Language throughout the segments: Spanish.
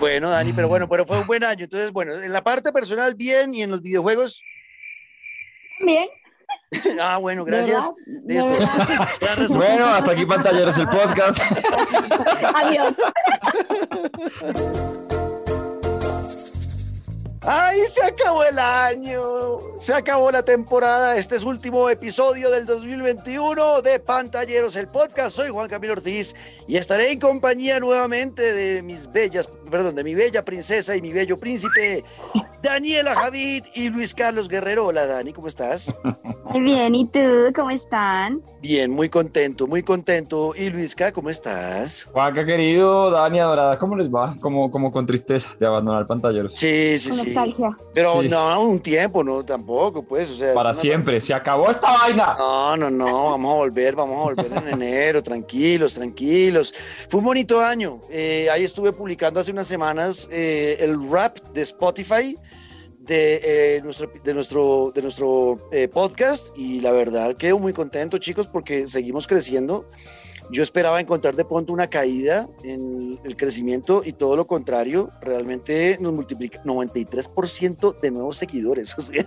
Bueno, Dani, pero bueno, pero fue un buen año. Entonces, bueno, en la parte personal, bien, y en los videojuegos. Bien. Ah, bueno, gracias. ¿De Listo. Bueno, hasta aquí pantalleros el podcast. Adiós. ¡Ay, se acabó el año! Se acabó la temporada. Este es último episodio del 2021 de Pantalleros, el podcast. Soy Juan Camilo Ortiz y estaré en compañía nuevamente de mis bellas, perdón, de mi bella princesa y mi bello príncipe, Daniela Javid y Luis Carlos Guerrero. Hola, Dani, ¿cómo estás? Muy bien, ¿y tú? ¿Cómo están? Bien, muy contento, muy contento. Y Luisca, ¿cómo estás? Juanca querido, Dani Adorada, ¿cómo les va? Como, como con tristeza de abandonar pantalleros. Sí, sí, Con sí. nostalgia. Pero Sí. no, un tiempo, no, tampoco, pues, o sea. Para una- siempre, se acabó esta vaina. No, no, no, vamos a volver, vamos a volver en enero, tranquilos, tranquilos. Fue un bonito año. Eh, ahí estuve publicando hace semanas eh, el rap de Spotify de eh, nuestro, de nuestro, de nuestro eh, podcast y la verdad quedo muy contento, chicos, porque seguimos creciendo. Yo esperaba encontrar de pronto una caída en el crecimiento y todo lo contrario, realmente nos multiplica 93% de nuevos seguidores. O sea,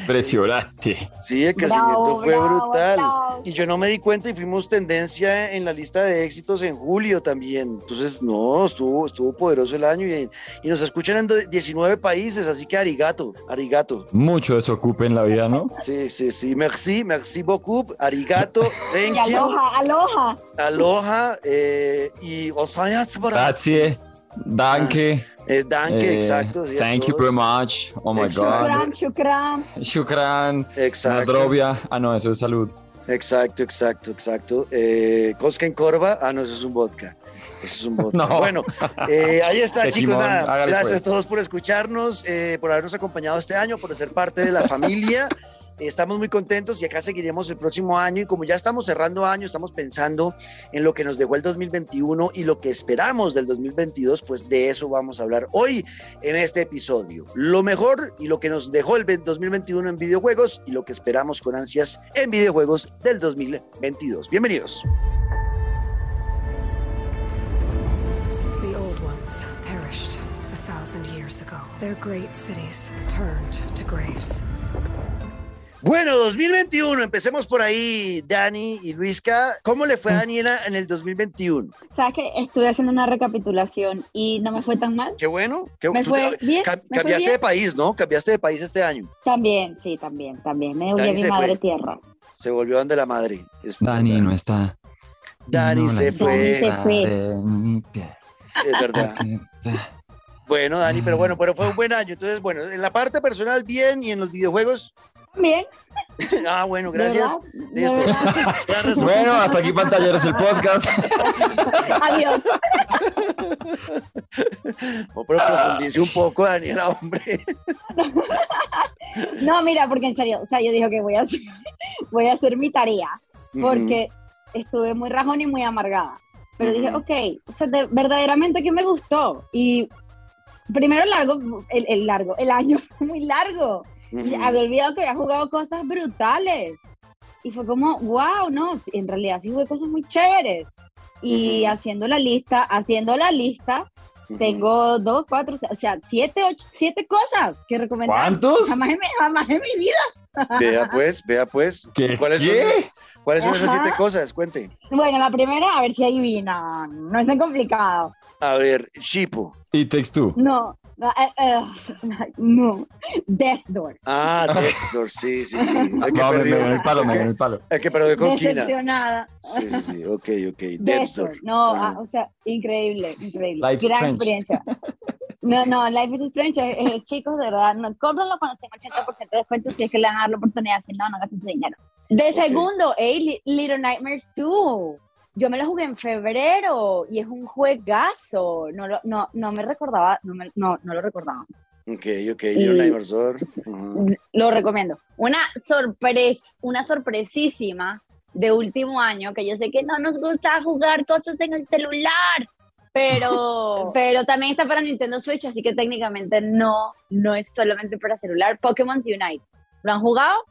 Impresionante. sí, el crecimiento Bravo, fue bravo, brutal. bravo. Y yo no me di cuenta y fuimos tendencia en la lista de éxitos en julio también. Entonces, no, estuvo, estuvo poderoso el año y, y nos escuchan en do- 19 países, así que arigato, arigato. Mucho desocupe en la vida, ¿no? Sí, sí, sí, merci, merci beaucoup, arigato, Y thank you, aloha, aloha. Aloha eh, y. Grazie, danke, Es danke, eh, exacto. sí, thank you very much. Oh my Exacto. God. Shukran, shukran. Shukran, Exacto. Nadrovia. Ah, no, eso es salud. Exacto, exacto, exacto. Eh, Cosca en Corva, ah, no, eso es un vodka. Eso es un vodka. No. Bueno, eh, ahí está, chicos. Nada, hágale, gracias pues. a todos por escucharnos, eh, por habernos acompañado este año, por ser parte de la familia. Estamos muy contentos y acá seguiremos el próximo año y como ya estamos cerrando año, estamos pensando en lo que nos dejó el 2021 y lo que esperamos del 2022, pues de eso vamos a hablar hoy en este episodio. Lo mejor y lo que nos dejó el 2021 en videojuegos y lo que esperamos con ansias en videojuegos del 2022. Bienvenidos. Years ago. Their great cities turned to graves. Bueno, 2021, empecemos por ahí, Dani y Luisca. ¿Cómo le fue a Daniela en el 2021? ¿Sabes que Estuve haciendo una recapitulación y no me fue tan mal. Qué bueno. Qué, Me fue te- bien, cam- me fue cambiaste bien. de país, ¿no? Cambiaste de país este año. También, sí, también, también. Me volví Dani a mi se madre fue. tierra. Se volvió donde la madre. Es Dani verdad. no está. Dani No, se la- fue. se fue. Es verdad. Bueno, Dani, pero bueno, pero fue un buen año. Entonces, bueno, en la parte personal, bien, y en los videojuegos. Bien. Ah, bueno, ¿de gracias. Listo. Bueno, hasta aquí pantalleros el podcast. Adiós. Pero profundice un poco, Daniela, hombre. No, mira, porque en serio, o sea, yo dije que voy a hacer, voy a hacer mi tarea porque estuve muy rajón y muy amargada. Pero dije, ok, o sea, de- verdaderamente que me gustó. Y primero largo, el, el largo, el año fue muy largo. Había olvidado que había jugado cosas brutales. Y fue como, wow, no, en realidad sí jugué cosas muy chéveres. Y Ujú. haciendo la lista, haciendo la lista, Ujú. tengo dos, cuatro, o sea, siete, ocho, siete cosas que recomendar. ¿Cuántos? Jamás en, mi, jamás en mi vida. Vea pues, vea pues. ¿Qué? ¿Cuáles son, ¿Qué? ¿cuáles son esas siete cosas? Cuente. Bueno, la primera, a ver si adivinan. No es tan complicado. A ver, Shipo. Y Two. No, no, eh, eh, no. Death Door. Ah, Dexter, sí, sí, sí. El que No, me, el palo, me el palo. el que perdió con Kina. Decepcionada. Sí, sí, sí, ok, ok. Death. Door. No, Ah. ah, o sea, increíble, increíble. Life Gran experiencia. No, no, Life is Strange, eh, eh, chicos, de verdad, no, cómprenlo cuando tenga 80% de descuento si es que le van a dar la oportunidad, si no, no gasten su dinero. De segundo, hey, Li- Little Nightmares 2. Yo me lo jugué en febrero y es un juegazo. No, lo- no, no me recordaba, no, me- no, no lo recordaba. Ok, ok. Little Y- Nightmares Door. Ujú. Lo recomiendo. Una sorpresa, una sorpresísima de último año, que yo sé que no nos gusta jugar cosas en el celular, pero, pero también está para Nintendo Switch, así que técnicamente no, no es solamente para celular. Pokémon Unite. ¿Lo han jugado?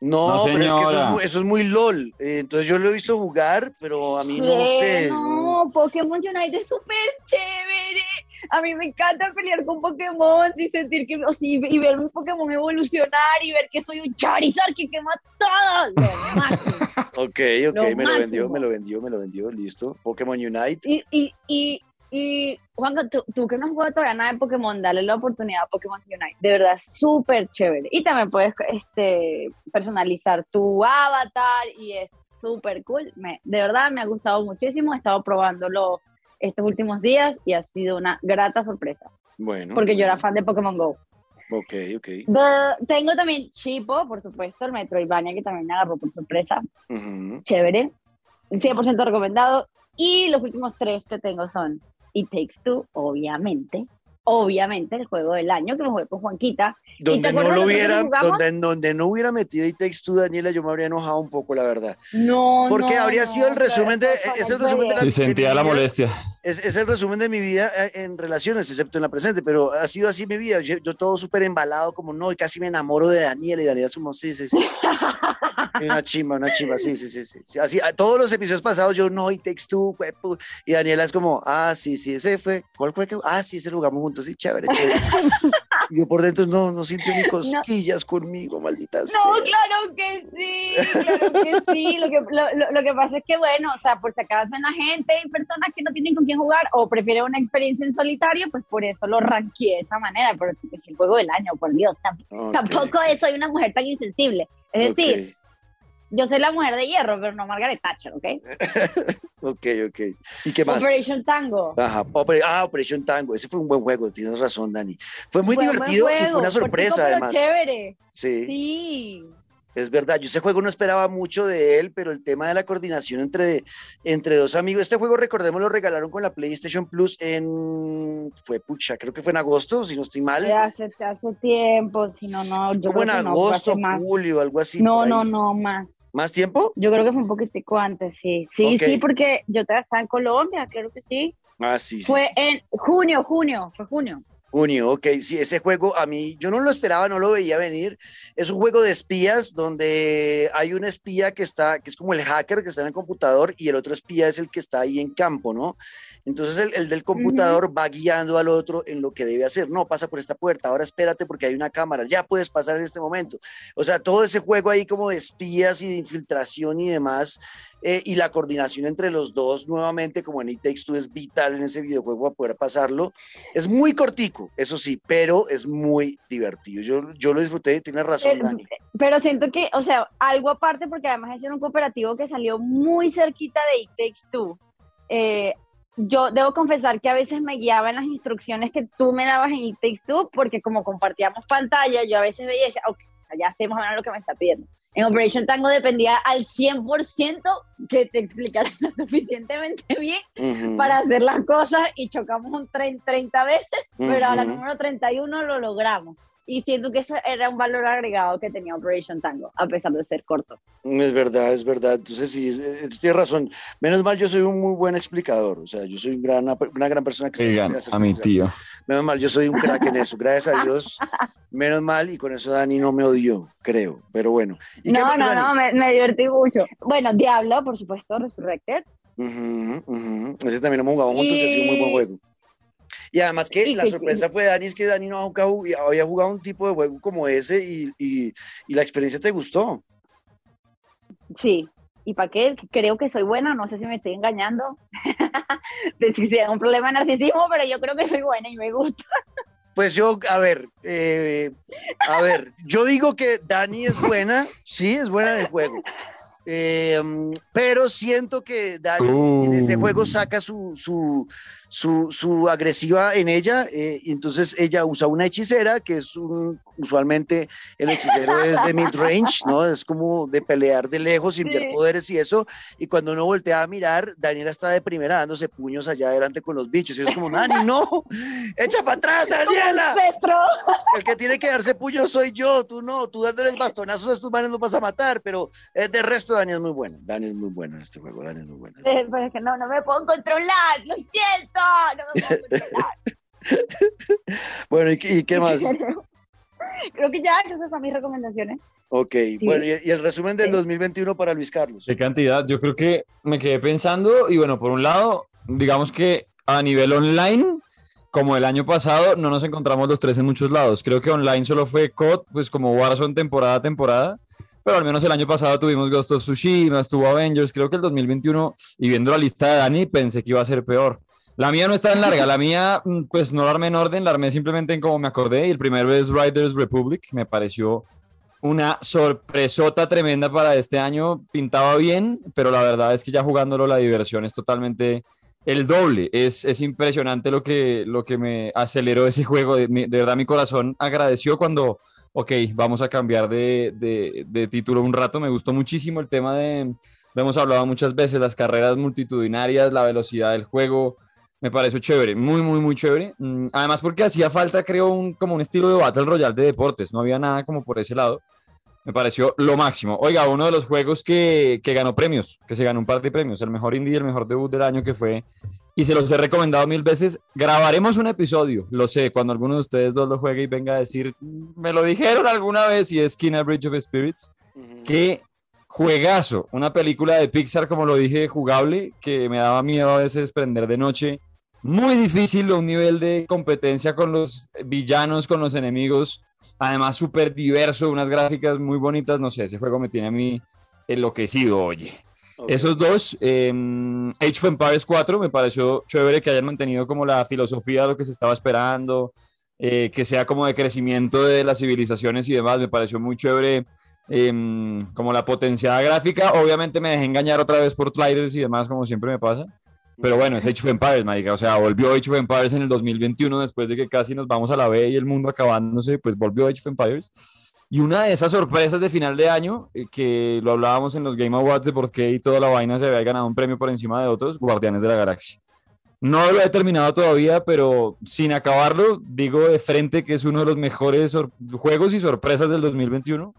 No, No, pero es que eso es, eso es muy LOL. Eh, entonces yo lo he visto jugar, pero a mí no sé. No, Pokémon Unite es súper chévere. A mí me encanta pelear con Pokémon y sentir que, o sí, y ver un Pokémon evolucionar y ver que soy un Charizard que quema todo. Ok, ok, Lo me lo vendió, me lo vendió, me lo vendió, listo. Pokémon Unite. Y, y, y, y Juanca, tú, tú que no has jugado todavía nada de Pokémon, dale la oportunidad a Pokémon Unite. De verdad, súper chévere. Y también puedes este, personalizar tu avatar y es súper cool. Me, de verdad, me ha gustado muchísimo. He estado probándolo estos últimos días y ha sido una grata sorpresa. Bueno. Porque yo era bueno. fan de Pokémon Go. Ok, ok. Tengo también Chipo, por supuesto, el Metroidvania que también me agarró por sorpresa. Ujú. Chévere. 100% recomendado. Y los últimos tres que tengo son It Takes obviamente. Obviamente, el juego del año que me jugué con Juanquita. Donde no lo hubiera, donde, donde no hubiera metido Takes Two, Daniela, yo me habría enojado un poco, la verdad. No, Porque no, habría no, sido el resumen de- por es el resumen de la- Sí, sentía la molestia. Es, es el resumen de mi vida eh, en relaciones, excepto en la presente, pero ha sido así mi vida. Yo, yo todo súper embalado, como no, y casi me enamoro de Daniela, y Daniela es como, sí, sí, sí. Y Una chimba, una chimba, sí, sí, sí. sí. Sí, Así, a todos los episodios pasados yo no, y huepu, y Daniela es como, ah, sí, sí, ese fue, ¿cuál fue? que- Ah, sí, ese lo jugamos juntos, sí, chévere, chévere. Yo por dentro no, no sintió ni cosquillas conmigo, maldita sea. No, claro que sí, claro que sí. Lo que, lo, lo- que pasa es que, bueno, o sea, por si acaso en la gente hay personas que no tienen con quién jugar o prefieren una experiencia en solitario, pues por eso lo ranqueé de esa manera. Pero es el juego del año, por Dios. Tamp- Ok, Tampoco soy una mujer tan insensible. Es decir, yo soy la mujer de hierro, pero no Margaret Thatcher, ¿ok? Ok, ok. ¿Y qué más? Operation Tango. Ajá, Oper- ah, Operation Tango, ese fue un buen juego, tienes razón, Dani. Fue muy Fue divertido y fue una sorpresa, además. chévere. Sí, Sí. es verdad. Yo ese juego no esperaba mucho de él, pero el tema de la coordinación entre, entre dos amigos. Este juego, recordemos, lo regalaron con la PlayStation Plus en. Fue pucha, creo que fue en agosto, si no estoy mal. Hace, hace tiempo, si no, no. Yo Como en no, agosto, julio, algo así. No, no, no, más. ¿Más tiempo? Yo creo que fue un poquitico antes, sí. Sí, sí, porque yo estaba en Colombia, claro que sí. Ah, sí, sí. Fue sí, sí. en junio, junio, fue junio. Junio, ok, sí, ese juego a mí, yo no lo esperaba, no lo veía venir. Es un juego de espías donde hay un espía que está, que es como el hacker que está en el computador y el otro espía es el que está ahí en campo, ¿no? Entonces el, el del computador va guiando al otro en lo que debe hacer. No, pasa por esta puerta, ahora espérate porque hay una cámara, ya puedes pasar en este momento. O sea, todo ese juego ahí como de espías y de infiltración y demás, eh, y la coordinación entre los dos nuevamente, como en It Takes Two, es vital en ese videojuego para poder pasarlo. Es muy eso sí, pero es muy divertido. Yo, yo lo disfruté, tienes razón, Pero, Dani. pero siento que, o sea, algo aparte, porque además es un cooperativo que salió muy cerquita de It Takes Two. Eh, yo debo confesar que a veces me guiaba en las instrucciones que tú me dabas en It Takes Two, porque como compartíamos pantalla, yo a veces veía y decía, ok, ya o menos lo que me está pidiendo. En Operation Tango dependía al 100% que te explicaran lo suficientemente bien para hacer las cosas y chocamos un 30, 30 veces, pero a la número 31 lo logramos. Y siento que eso era un valor agregado que tenía Operation Tango, a pesar de ser corto. Es verdad, es verdad. Entonces sí, es- es- tienes razón. Menos mal, yo soy un muy buen explicador. O sea, yo soy un gran- una, gran persona que se Oigan, explica, a mi tío. Menos mal, yo soy un crack en eso. Gracias a Dios. Menos mal, y con eso Dani no me odió, creo. Pero bueno. ¿Y No, más, no, Dani? no, me, me divertí mucho. Bueno, Diablo, por supuesto, Resurrected. Ujú, ujú. Ese también lo hemos jugado juntos y ha sido un muy buen juego. Y además que la sorpresa fue Dani, es que Dani no había jugado, había jugado un tipo de juego como ese y, y- y la experiencia te gustó. Sí. ¿Y para qué? Creo que soy buena, no sé si me estoy engañando. de si sea un problema de narcisismo, pero yo creo que soy buena y me gusta. Pues yo, a ver, eh, a ver, yo digo que Dani es buena, sí, es buena en el juego. Eh, mm, pero siento que Dani en ese juego saca su, su, su, su agresiva en ella, eh, y entonces ella usa una hechicera, que es un, usualmente el hechicero es de mid-range, ¿no? Es como de pelear de lejos, enviar Sí. poderes y eso, y cuando uno voltea a mirar, Daniela está de primera dándose puños allá adelante con los bichos, y es como, Dani, no, echa para atrás, Daniela. El que tiene que darse puño soy yo, tú no, tú dándoles bastonazos a estos manes no vas a matar, pero eh, de resto Dani es muy bueno, Dani es muy bueno en este juego, Dani es muy bueno. Eh, Pero es que no, no me puedo controlar, lo siento, no me puedo controlar. Bueno, ¿y, qué- y qué más? Creo que ya, esas son mis recomendaciones. Ok, bueno, y, y el resumen del Sí. 2021 para Luis Carlos. ¿Qué cantidad? Yo creo que me quedé pensando y bueno, por un lado, digamos que a nivel online, como el año pasado, no nos encontramos los tres en muchos lados. Creo que online solo fue COD, pues como Warzone temporada a temporada. Pero al menos el año pasado tuvimos Ghost of Tsushima, estuvo Avengers. Creo que el 2021, y viendo la lista de Dani, pensé que iba a ser peor. La mía no está en larga, la mía, mm, pues no la armé en orden, la armé simplemente en como me acordé. Y el primero es Riders Republic, me pareció una sorpresota tremenda para este año. Pintaba bien, pero la verdad es que ya jugándolo la diversión es totalmente el doble. Es, es impresionante lo que, lo que me aceleró ese juego. De, verdad, mi corazón agradeció cuando, ok, vamos a cambiar de, de, de, título un rato. Me gustó muchísimo el tema de, lo hemos hablado muchas veces, las carreras multitudinarias, la velocidad del juego. Me pareció chévere, muy, muy, muy chévere. Mm, además, porque hacía falta, creo, un, como un estilo de Battle Royale de deportes. No había nada como por ese lado me pareció lo máximo. Oiga, uno de los juegos que, que, ganó premios, que se ganó un par de premios, el mejor indie y el mejor debut del año que fue, y se los he recomendado mil veces, grabaremos un episodio, lo sé, cuando alguno de ustedes dos lo juegue y venga a decir, me lo dijeron alguna vez y es Kina Bridge of Spirits, uh -huh. que juegazo, una película de Pixar, como lo dije, jugable, que me daba miedo a veces prender de noche, muy difícil, un nivel de competencia con los villanos, con los enemigos, además súper diverso, unas gráficas muy bonitas, no sé, ese juego me tiene a mí enloquecido, oye. Okay. Esos dos, eh, Age of Empires 4, me pareció chévere que hayan mantenido como la filosofía de lo que se estaba esperando, eh, que sea como de crecimiento de las civilizaciones y demás, me pareció muy chévere. Eh, como la potenciada gráfica, obviamente me dejé engañar otra vez por sliders y demás, como siempre me pasa. Pero bueno, es Age of Empires, marica. O sea, volvió Age of Empires en el 2021 después de que casi nos vamos a la B y el mundo acabándose, pues volvió Age of Empires. Y una de esas sorpresas de final de año, eh, que lo hablábamos en los Game Awards de por qué y toda la vaina se había ganado un premio por encima de otros, Guardianes de la Galaxia. No lo he terminado todavía, pero sin acabarlo, digo de frente que es uno de los mejores juegos y sorpresas del 2021,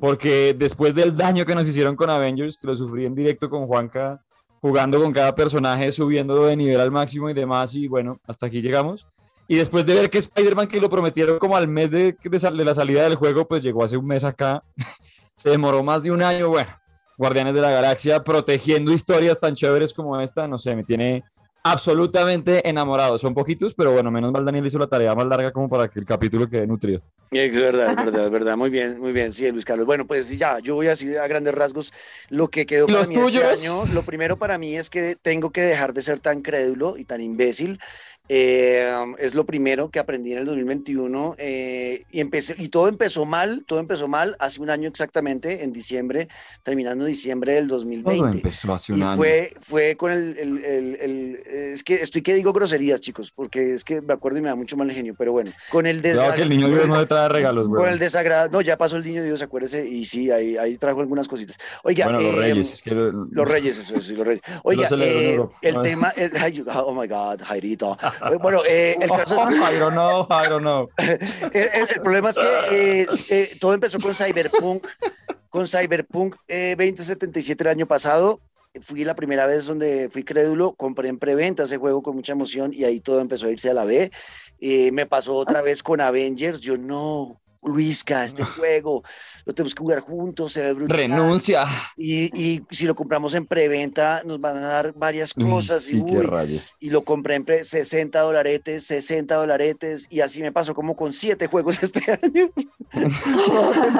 porque después del daño que nos hicieron con Avengers, que lo sufrí en directo con Juanca, jugando con cada personaje, subiendo de nivel al máximo y demás, y bueno, hasta aquí llegamos. Y después de ver que Spider-Man, que lo prometieron como al mes de, de, de, la salida del juego, pues llegó hace un mes acá, se demoró más de un año, bueno, Guardianes de la Galaxia protegiendo historias tan chéveres como esta, no sé, me tiene absolutamente enamorado. Son poquitos, pero bueno, menos mal Daniel hizo la tarea más larga como para que el capítulo quede nutrido. Es verdad, es verdad, es verdad. Muy bien, muy bien. Sí, Luis Carlos. Bueno, pues ya, yo voy a decir a grandes rasgos lo que quedó para ¿Los mí tuyos? este año. Lo primero para mí es que tengo que dejar de ser tan crédulo y tan imbécil. Eh, es lo primero que aprendí en el 2021 eh, y empecé y todo empezó mal, todo empezó mal hace un año exactamente, en diciembre, terminando diciembre del 2020. Todo empezó hace un y año. Fue, fue con el, el, el, el, es que estoy que digo groserías, chicos, porque es que me acuerdo y me da mucho mal genio, pero bueno, con el Claro que el niño Dios no le trae regalos, con güey. el desagrado, no, ya pasó el niño Dios, acuérdese, y sí, ahí, ahí trajo algunas cositas. Oiga, Bueno, los eh, reyes, es que lo- los reyes, eso, eso, los reyes. Oiga, eh, el tema, ay, oh my God, Jairito. Bueno, eh, el caso es que I don't know, I don't know. el, el- el problema es que eh, eh, todo empezó con Cyberpunk, con Cyberpunk eh, 2077 el año pasado. Fui la primera vez donde fui crédulo, compré en preventa ese juego con mucha emoción y ahí todo empezó a irse a la B. Eh, me pasó otra vez con Avengers, yo no, Luisca, este juego lo tenemos que jugar juntos, se ve. Renuncia. Y, y si lo compramos en preventa, nos van a dar varias Uy, cosas. sí, y, uy, y lo compré en pre- 60 dolaretes, 60 dolaretes, y así me pasó como con siete juegos este año. Todos en,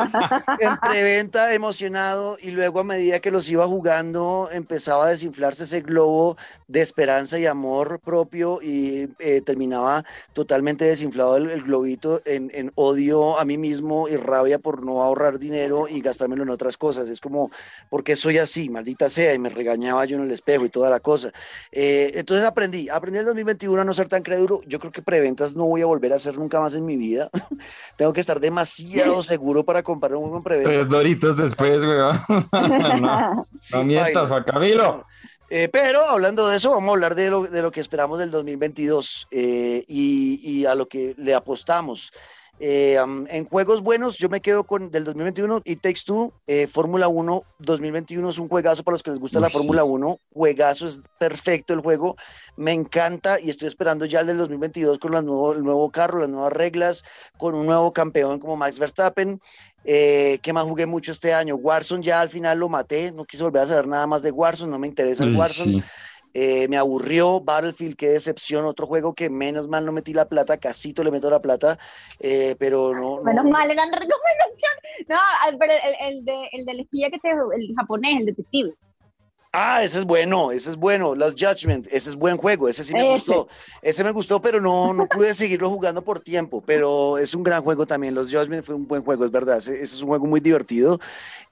en preventa, emocionado, y luego a medida que los iba jugando, empezaba a desinflarse ese globo de esperanza y amor propio, y eh, terminaba totalmente desinflado el, el globito en, en odio a mí mismo y rabia por no ahorrar dinero y gastármelo en otras cosas. Es como, porque soy así, maldita sea, y me regañaba yo en el espejo y toda la cosa. Eh, entonces aprendí, aprendí en el 2021 a no ser tan crédulo. Yo creo que preventas no voy a volver a hacer nunca más en mi vida. Tengo que estar demasiado seguro para comprar un juego en preventa. Tres doritos después, güey. no, Sí, no mientas. Juan Camilo. Eh, pero hablando de eso, vamos a hablar de lo, de lo que esperamos del 2022 eh, y, y a lo que le apostamos. Eh, um, en juegos buenos, yo me quedo con del 2021 y Takes Two, eh, Fórmula 1 2021 es un juegazo para los que les gusta la sí. Fórmula 1, juegazo, es perfecto el juego, me encanta y estoy esperando ya el del 2022 con nuevo, el nuevo carro, las nuevas reglas, con un nuevo campeón como Max Verstappen. Eh, ¿Qué más jugué mucho este año? Warzone ya al final lo maté, no quise volver a saber nada más de Warzone, no me interesa el Warzone. sí. Eh, me aburrió Battlefield, qué decepción, otro juego que menos mal no metí la plata, casito le meto la plata, eh, pero no, no. Menos mal, gran recomendación. No, pero el, el, de, el del espía que te, el japonés, el detective. Ah, ese es bueno, ese es bueno. Los Judgment, ese es buen juego, ese sí me gustó. Ese me gustó, pero no, no pude seguirlo jugando por tiempo. Pero es un gran juego también. Los Judgment fue un buen juego, es verdad. Ese, ese es un juego muy divertido.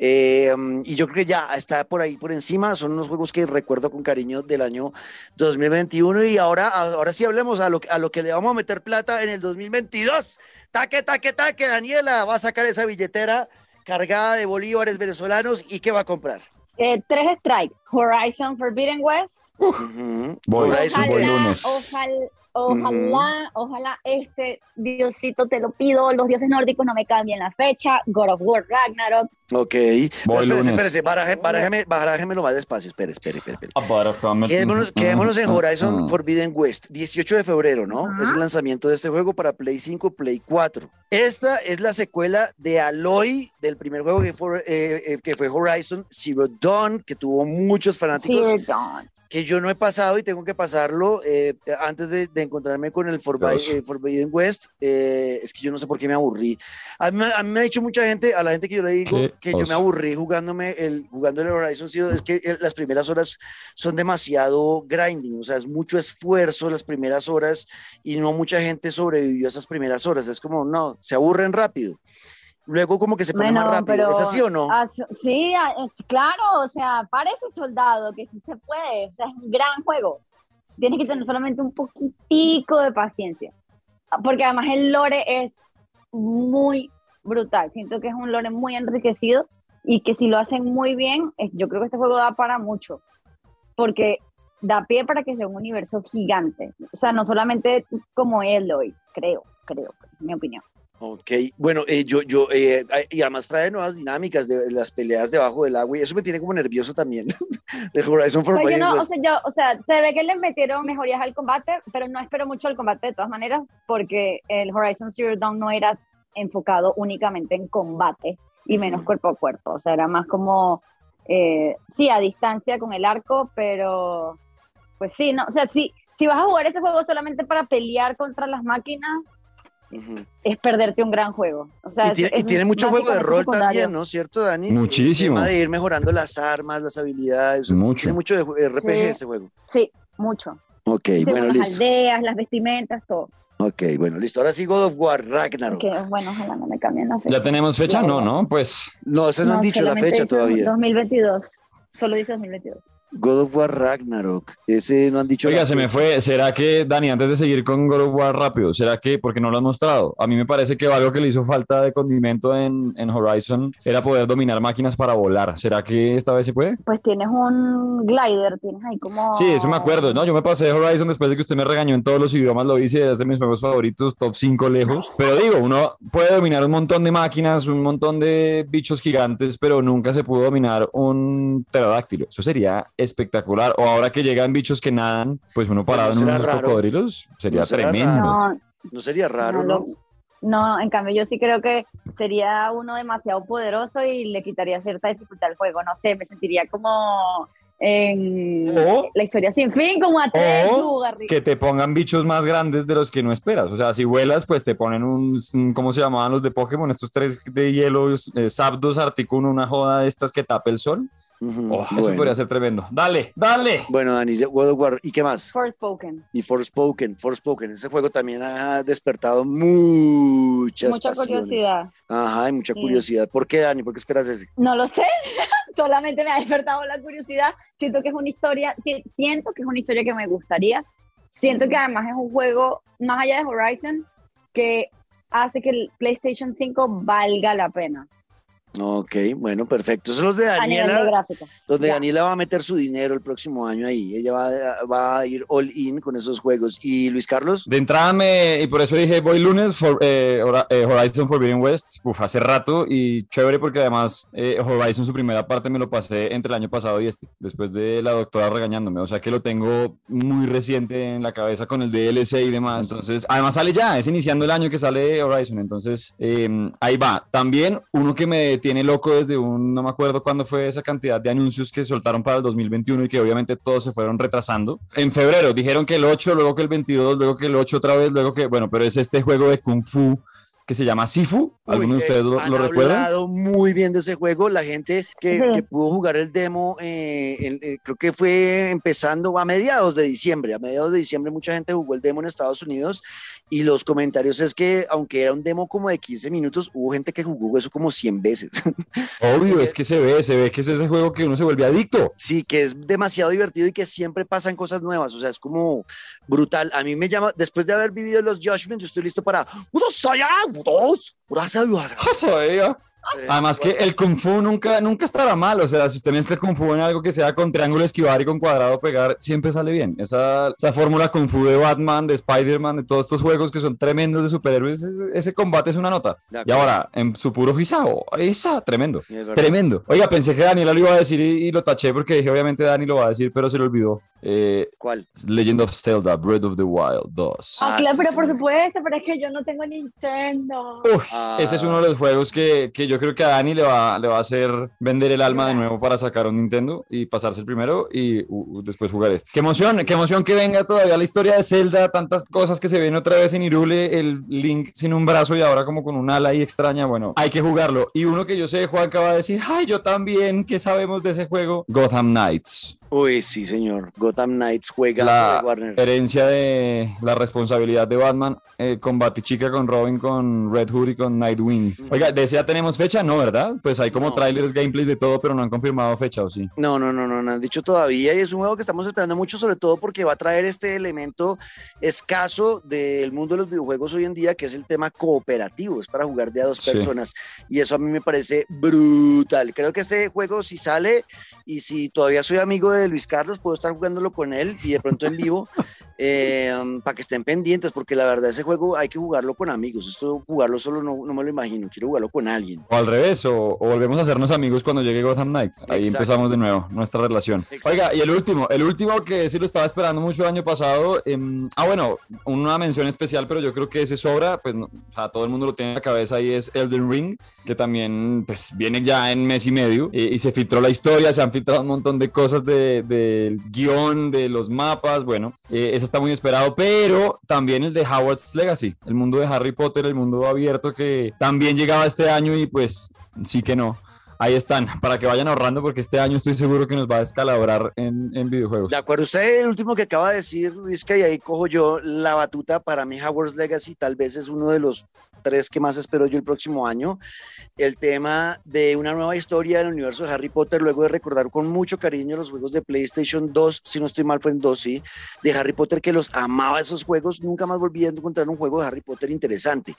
Eh, y yo creo que ya está por ahí por encima. Son unos juegos que recuerdo con cariño del año 2021. Y ahora, ahora sí hablemos a lo, a lo que le vamos a meter plata en el 2022. Taque, taque, taque. Daniela va a sacar esa billetera cargada de bolívares venezolanos. ¿Y qué va a comprar? Eh, tres strikes. Horizon Forbidden West. Voy, Horizon voy ojalá, lunes. ojalá, ojalá, ojalá este Diosito te lo pido, los dioses nórdicos no me cambien la fecha. God of War Ragnarok. Ok. Voy espérese, espérese, baraje, barájeme, barájemelo más despacio. Espere, espere, espere. espere. Ah, Quedémonos, quedémonos en Horizon Ah. Forbidden West, 18 de febrero, ¿no? Es el lanzamiento de este juego para Play 5, Play 4. Esta es la secuela de Aloy, del primer juego que fue, eh, eh, que fue Horizon Zero Dawn, que tuvo muchos fanáticos Zero Dawn. Que yo no he pasado y tengo que pasarlo eh, antes de, de encontrarme con el Forbi- Dios. eh, Forbidden West. eh, es que yo no sé por qué me aburrí. A mí, me- a mí me ha dicho mucha gente, a la gente que yo le digo que yo me aburrí jugándome el, jugando el Horizon Zero, es que eh, las primeras horas son demasiado grinding, o sea, es mucho esfuerzo las primeras horas y no mucha gente sobrevivió a esas primeras horas. Es como, no, se aburren rápido. Luego como que se pone más Bueno, rápido. pero- ¿Es así o no? Ah, sí, ah, claro, o sea, parece soldado, que sí se puede, o sea, es un gran juego. Tienes que tener solamente un poquitico de paciencia, porque además el lore es muy brutal, siento que es un lore muy enriquecido y que si lo hacen muy bien, yo creo que este juego da para mucho, porque da pie para que sea un universo gigante, o sea, no solamente como Eloy, creo, creo, es mi opinión. Ok, bueno, eh, yo, yo, eh, y además trae nuevas dinámicas de, de las peleas debajo del agua y eso me tiene como nervioso también de Horizon Forbidden no, o sea, yo, o sea, se ve que le metieron mejorías al combate, pero no espero mucho el combate de todas maneras, porque el Horizon Zero Dawn no era enfocado únicamente en combate y menos cuerpo a cuerpo, o sea, era más como, eh, sí, a distancia con el arco, pero pues sí, no, o sea, si, si vas a jugar ese juego solamente para pelear contra las máquinas, Es perderte un gran juego. O sea, Y es- tiene, y es tiene mucho juego de rol secundario. también, ¿no? ¿Cierto, Dani? Muchísimo. El tema de ir mejorando las armas, las habilidades. Mucho. Tiene mucho de ju- RPG Sí. ese juego. Sí, mucho. Ok, Sí, bueno, las listo. aldeas, las vestimentas, todo. Ok, bueno, listo. Ahora sí God of War, Ragnarok. Que bueno, ojalá no me cambien la fecha. ¿Ya tenemos fecha? No, no, pues No, ustedes no, han dicho la fecha todavía. 2022. Solo dice 2022. God of War, Ragnarok. Ese no han dicho Oiga, se me fue. ¿Será que, Dani, antes de seguir con God of War rápido, ¿será que, porque no lo has mostrado? A mí me parece que algo que le hizo falta de condimento en, en Horizon era poder dominar máquinas para volar. ¿Será que esta vez se puede? Pues tienes un glider, tienes ahí como. Sí, eso me acuerdo, ¿no? Yo me pasé Horizon después de que usted me regañó en todos los idiomas, lo hice, es de mis juegos favoritos, top 5 lejos. Pero digo, uno puede dominar un montón de máquinas, un montón de bichos gigantes, pero nunca se pudo dominar un pterodáctilo. Eso sería espectacular. O ahora que llegan bichos que nadan, pues uno parado en unos raro. cocodrilos, sería ¿No será tremendo. No, No sería raro, no, ¿no? en cambio yo sí creo que sería uno demasiado poderoso y le quitaría cierta dificultad al juego. No sé, me sentiría como en O- la historia sin fin, como a tres o lugares. que te pongan bichos más grandes de los que no esperas. O sea, si vuelas, pues te ponen un, un- ¿cómo se llamaban los de Pokémon? Estos tres de hielo, eh, Zapdos, Articuno, una joda de estas que tape el sol. Oh, Eso podría ser tremendo. Dale, dale. Bueno, Dani, God of War. ¿Y qué más? Forspoken. Y Forspoken, Forspoken. Ese juego también ha despertado muchas Mucha pasiones. curiosidad. Ajá, hay mucha Sí. curiosidad. ¿Por qué, Dani? ¿Por qué esperas ese? No lo sé, solamente me ha despertado la curiosidad. Siento que es una historia, si- siento que es una historia que me gustaría. Siento que además es un juego, más allá de Horizon, que hace que el PlayStation 5 valga la pena Ok, bueno, perfecto. Son los de Daniela, donde Ya. Daniela va a meter su dinero el próximo año ahí. Ella va, a- va a ir all in con esos juegos. ¿Y Luis Carlos? De entrada me, y por eso dije voy lunes, for- eh, eh, Horizon Forbidden West, uf, hace rato y chévere porque además eh, Horizon su primera parte me lo pasé entre el año pasado y este, después de la doctora regañándome, o sea que lo tengo muy reciente en la cabeza con el DLC y demás, entonces además sale ya, es iniciando el año que sale Horizon, entonces eh, ahí va. También uno que me tiene loco desde un, no me acuerdo cuándo fue esa cantidad de anuncios que soltaron para el 2021 y que obviamente todos se fueron retrasando. En febrero dijeron que el 8, luego que el 22, luego que el 8 otra vez, luego que, bueno, pero es este juego de Kung Fu que se llama Sifu. ¿Alguno de Uy, ustedes eh, lo, han lo recuerdan? hablado muy bien de ese juego. La gente que, que pudo jugar el demo, eh, en- eh, creo que fue empezando a mediados de diciembre. A mediados de diciembre mucha gente jugó el demo en Estados Unidos y los comentarios es que aunque era un demo como de 15 minutos, hubo gente que jugó eso como 100 veces. Obvio, es que se ve, se ve que es ese juego que uno se vuelve adicto. Sí, que es demasiado divertido y que siempre pasan cosas nuevas. O sea, es como brutal. A mí me llama, después de haber vivido los Judgment, yo estoy listo para... 不到，我哪晓得有啊？喝水呀、啊！Además que el Kung Fu nunca, nunca estará mal, o sea, si usted mezcla Kung Fu en algo que sea con triángulo esquivar y con cuadrado pegar, siempre sale bien. Esa, esa fórmula Kung Fu de Batman, de Spider-Man, de todos estos juegos que son tremendos de superhéroes, ese, ese combate es una nota. Y ahora, en su puro Gisao, esa, tremendo. Tremendo. Oiga, pensé que Daniela lo iba a decir y, y lo taché porque dije, obviamente Dani lo va a decir, pero se lo olvidó. Eh, ¿Cuál? Legend of Zelda, Breath of the Wild 2. Ah, Ah, claro, pero por supuesto, pero es que yo no tengo Nintendo. Uy, Ah. ese es uno de los juegos que, que yo creo que a Dani le va, le va a hacer vender el alma de nuevo para sacar un Nintendo y pasarse el primero y uh, después jugar este. Qué emoción, qué emoción que venga todavía la historia de Zelda, tantas cosas que se ven otra vez en Irule, el Link sin un brazo y ahora como con un ala ahí extraña. Bueno, hay que jugarlo. Y uno que yo sé, Juan acaba de decir, ay, yo también, ¿qué sabemos de ese juego? Gotham Knights. Uy, sí, señor. Gotham Knights juega La de Warner. herencia de la responsabilidad de Batman eh, con Batichica, con Robin, con Red Hood y con Nightwing. Oiga, ¿de ese ya tenemos fecha? No, ¿verdad? Pues hay como No. trailers, gameplays de todo, pero no han confirmado fecha, ¿o sí? No, no, no, no, no han dicho todavía y es un juego que estamos esperando mucho, sobre todo porque va a traer este elemento escaso del mundo de los videojuegos hoy en día, que es el tema cooperativo, es para jugar de a dos Sí. personas y eso a mí me parece brutal. Creo que este juego si sale y si todavía soy amigo de Luis Carlos, puedo estar jugándolo con él y de pronto en vivo eh, um, para que estén pendientes, porque la verdad ese juego hay que jugarlo con amigos, esto jugarlo solo no, no me lo imagino, quiero jugarlo con alguien. O al revés, o, o volvemos a hacernos amigos cuando llegue Gotham Knights. Ahí empezamos de nuevo nuestra relación. Exacto. Oiga, y el último, el último que sí lo estaba esperando mucho el año pasado. em, ah, bueno, una mención especial, pero yo creo que ese sobra, pues no, o sea, todo el mundo lo tiene en la cabeza y es Elden Ring, que también pues viene ya en mes y medio y se filtró la historia, se han filtrado un montón de cosas de- del guion, de los mapas, bueno, eh, está muy esperado, pero también el de Howard's Legacy, el mundo de Harry Potter, el mundo abierto que también llegaba este año y pues sí que no. Ahí están, para que vayan ahorrando porque este año estoy seguro que nos va a descalabrar en, en videojuegos. De acuerdo, usted el último que acaba de decir, Luis, que ahí cojo yo la batuta, para mí Howard's Legacy tal vez es uno de los tres que más espero yo el próximo año. El tema de una nueva historia del universo de Harry Potter, luego de recordar con mucho cariño los juegos de PlayStation 2, si no estoy mal fue en 2, sí, de Harry Potter que los amaba esos juegos, nunca más volví a encontrar un juego de Harry Potter interesante.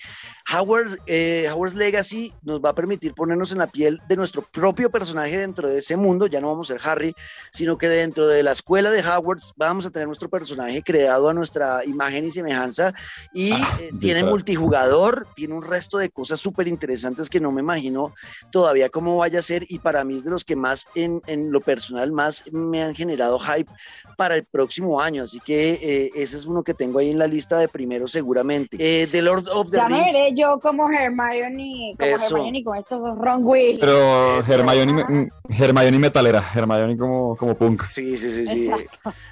Howard, eh, Howard's Legacy nos va a permitir ponernos en la piel de nuestro propio personaje dentro de ese mundo, ya no vamos a ser Harry, sino que dentro de la escuela de Hogwarts vamos a tener nuestro personaje creado a nuestra imagen y semejanza y Ah, eh, tiene multijugador, tiene un resto de cosas súper interesantes que no me imagino todavía cómo vaya a ser y para mí es de los que más en, en lo personal más me han generado hype para el próximo año, así que eh, ese es uno que tengo ahí en la lista de primero seguramente. Eh, The Lord of the Ya me Rings. veré yo como Hermione, como Eso. Hermione con estos dos Ron Weasley. Pero Eso. Hermione, me- Hermione metalera, Hermione como, como punk. Sí, sí, sí, sí.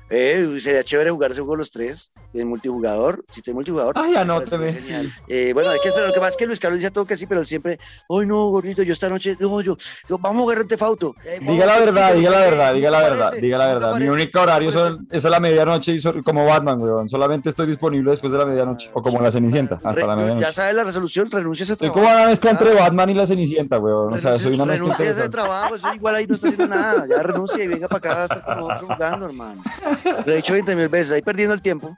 Eh, sería chévere jugar ese juego los tres en multijugador. Si tiene multijugador. Ay, me anóteme, parece genial. sí. Eh, bueno, hay que esperar. Lo que pasa es que Luis Carlos dice todo que sí, pero él siempre, ay no, gordito, yo esta noche, no, yo, yo- vamos a jugar Grand Theft Auto. Eh, Diga la verdad, diga la verdad, ¿no diga la verdad, diga la ¿No te verdad. Mi único horario ¿No te son- es a la medianoche y como Batman, weón. Solamente estoy disponible después de la medianoche. O como la Cenicienta, hasta Re- la medianoche. Ya sabes la resolución, renuncia a trabajo. como una mezcla entre Batman y la Cenicienta, weón. O sea, soy una mezcla renuncia a ese trabajo, eso igual ahí no está haciendo nada. Ya renuncia y venga para acá a estar como otro jugando, hermano. Lo he dicho 20 mil veces, ahí perdiendo el tiempo.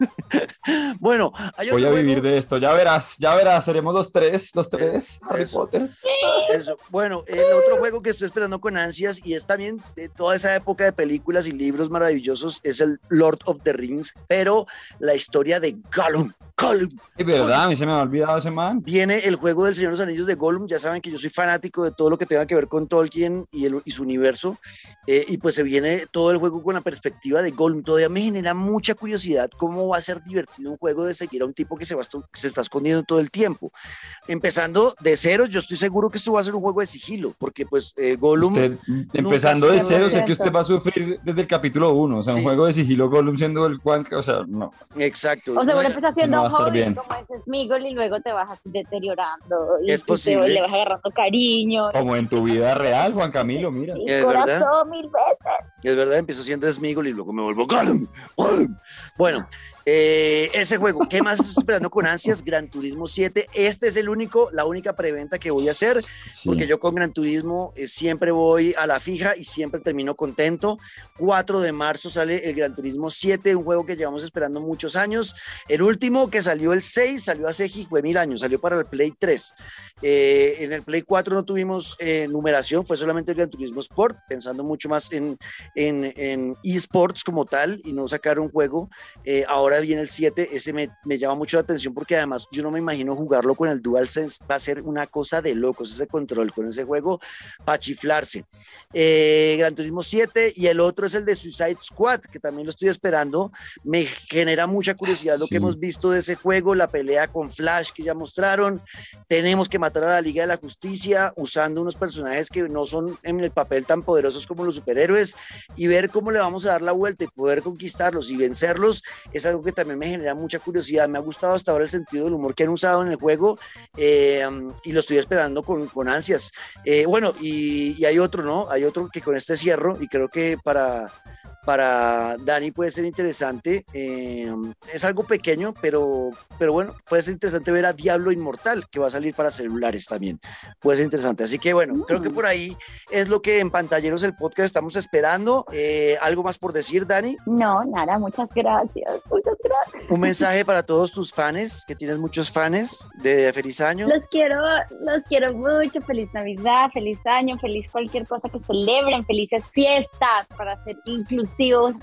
bueno, hay Voy a otro vivir de esto, ya verás, ya verás, seremos los tres, los tres Harry Eso. Potters. Eso. Bueno, el otro juego que estoy esperando con ansias y es también de toda esa época de películas y libros maravillosos es el Lord of the Rings, pero la historia de Gollum. Gollum. Es verdad, a mí se me ha olvidado ese man. Viene el juego del Señor de los Anillos de Gollum. Ya saben que yo soy fanático de todo lo que tenga que ver con Tolkien y, el- y su universo. Eh, y pues se viene todo el juego con la perspectiva de Gollum. Todavía me genera mucha curiosidad cómo va a ser divertido un juego de seguir a un tipo que se, va se está escondiendo todo el tiempo. Empezando de cero, yo estoy seguro que esto va a ser un juego de sigilo, porque pues eh, Gollum... Usted, empezando de cero, sé que usted va a sufrir desde el capítulo 1. O sea, Sí. un juego de sigilo Gollum siendo el Juan, o sea, no. Exacto. O seguro No, empieza siendo no va a estar joven bien. como ese Smigol y luego te vas deteriorando y Es tú te- posible. le vas agarrando cariño. Como en tu vida real, Juan Camilo, mira. Y Es corazón verdad. mil veces. Es verdad, empiezo siendo Smigol y luego me vuelvo Gollum. Gollum. Bueno, eh, ese juego, ¿qué más estoy esperando con ansias? Gran Turismo 7. Este es el único, la única preventa que voy a hacer, Sí. porque yo con Gran Turismo eh, siempre voy a la fija y siempre termino contento. 4 de marzo sale el Gran Turismo 7, un juego que llevamos esperando muchos años. El último que salió el 6, salió hace fue mil años, salió para el Play 3. Eh, en el Play 4 no tuvimos eh, numeración, fue solamente el Gran Turismo Sport, pensando mucho más en, en, en esports como tal y no sacar un juego. Eh, ahora viene el 7, ese me, me llama mucho la atención porque además yo no me imagino jugarlo con el DualSense, va a ser una cosa de locos ese control con ese juego para chiflarse. Eh, Gran Turismo 7 y el otro es el de Suicide Squad, que también lo estoy esperando. Me genera mucha curiosidad lo que hemos visto de ese juego, la pelea con Flash que ya mostraron. Tenemos que matar a la Liga de la Justicia usando unos personajes que no son en el papel tan poderosos como los superhéroes y ver cómo le vamos a dar la vuelta y poder conquistarlos y vencerlos es algo que también me genera mucha curiosidad. Me ha gustado hasta ahora el sentido del humor que han usado en el juego eh, y lo estoy esperando con, con ansias. Eh, bueno, y, y hay otro, ¿no? Hay otro que con este cierro y creo que para, para Dani puede ser interesante. eh, es algo pequeño, pero, pero bueno, puede ser interesante ver a Diablo Inmortal, que va a salir para celulares también. Puede ser interesante. Así que bueno, creo que por ahí es lo que en Pantalleros el podcast estamos esperando. Eh, ¿Algo más por decir, Dani? No, nada, muchas gracias. Muchas gracias. Un mensaje para todos tus fans, que tienes muchos fans de Feliz Año. Los quiero, los quiero mucho. Feliz Navidad, feliz año, feliz cualquier cosa que celebren, felices fiestas para ser inclusivos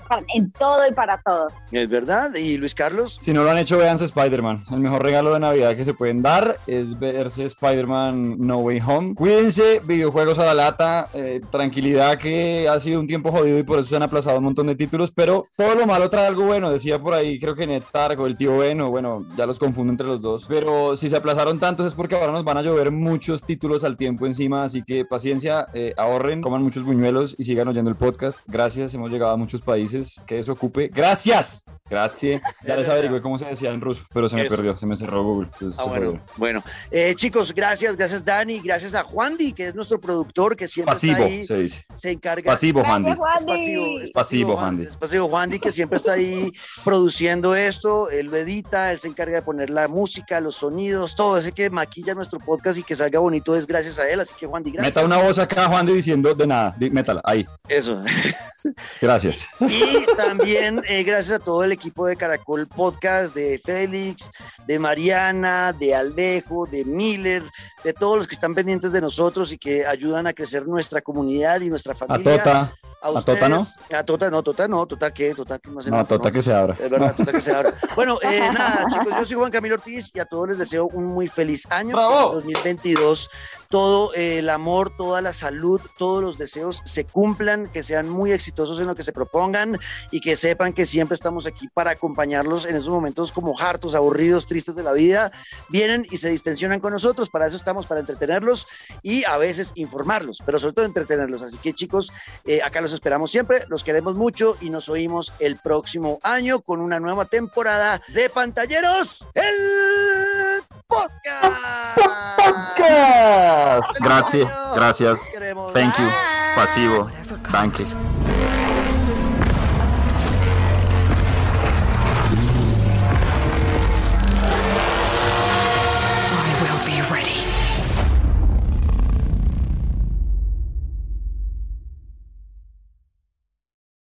para- en todo y para todos. Es verdad. ¿Y Luis Carlos? Si no lo han hecho, véanse Spider-Man. El mejor regalo de Navidad que se pueden dar es verse Spider-Man No Way Home. Cuídense, videojuegos a la lata, eh, tranquilidad que ha sido un tiempo jodido y por eso se han aplazado un montón de títulos, pero todo lo malo trae algo bueno. Decía por ahí, creo que Ned Stark o el tío Ben, o bueno, ya los confundo entre los dos. Pero si se aplazaron tantos es porque ahora nos van a llover muchos títulos al tiempo encima, así que paciencia, eh, ahorren, coman muchos buñuelos y sigan oyendo el podcast. Gracias, hemos llegado a muchos países. Que eso ocupe. Gracias. Gracias. Ya les averigué cómo se decía en ruso, pero se me Eso. perdió, se me cerró Google. entonces Ah, se bueno, bueno. Eh, chicos, gracias, gracias Dani, gracias a Juandi, que es nuestro productor, que siempre Pasivo, está ahí, se dice. se encarga. Pasivo. Gracias, Es pasivo, Juandi. es Pasivo, Juan- Juandi. es pasivo Juandi, que siempre está ahí produciendo esto, él lo edita, él se encarga de poner la música, los sonidos, todo ese que maquilla nuestro podcast y que salga bonito es gracias a él, así que Juandi, gracias. Meta una voz acá, Juan, de diciendo de nada. Métala, ahí. Eso. Gracias. Y también eh, gracias a todo el equipo de Caracol Podcast, de Félix, de Mariana, de Albejo, de Miller, de todos los que están pendientes de nosotros y que ayudan a crecer nuestra comunidad y nuestra A familia. Tota. A, a Tota, ¿no? ustedes. A Tota no, Tota no, Tota qué, Tota no hace No, Tota ¿no? que se abra. Es verdad, Tota que se abra. Bueno, eh, nada, chicos, yo soy Juan Camilo Ortiz y a todos les deseo un muy feliz año. ¡Bravo! que el 2022, todo eh, el amor, toda la salud, todos los deseos se cumplan, que sean muy exitosos en lo que se propongan y que sepan que siempre estamos aquí para acompañarlos en esos momentos como hartos, aburridos, tristes de la vida. Vienen y se distensionan con nosotros, para eso estamos, para entretenerlos y a veces informarlos, pero sobre todo entretenerlos. Así que chicos, eh, acá los esperamos siempre, los queremos mucho y nos oímos el próximo año con una nueva temporada de Pantalleros, el podcast. Podcast. ¡Feliz Gracias, gracias. Thank you. Whatever Thank you.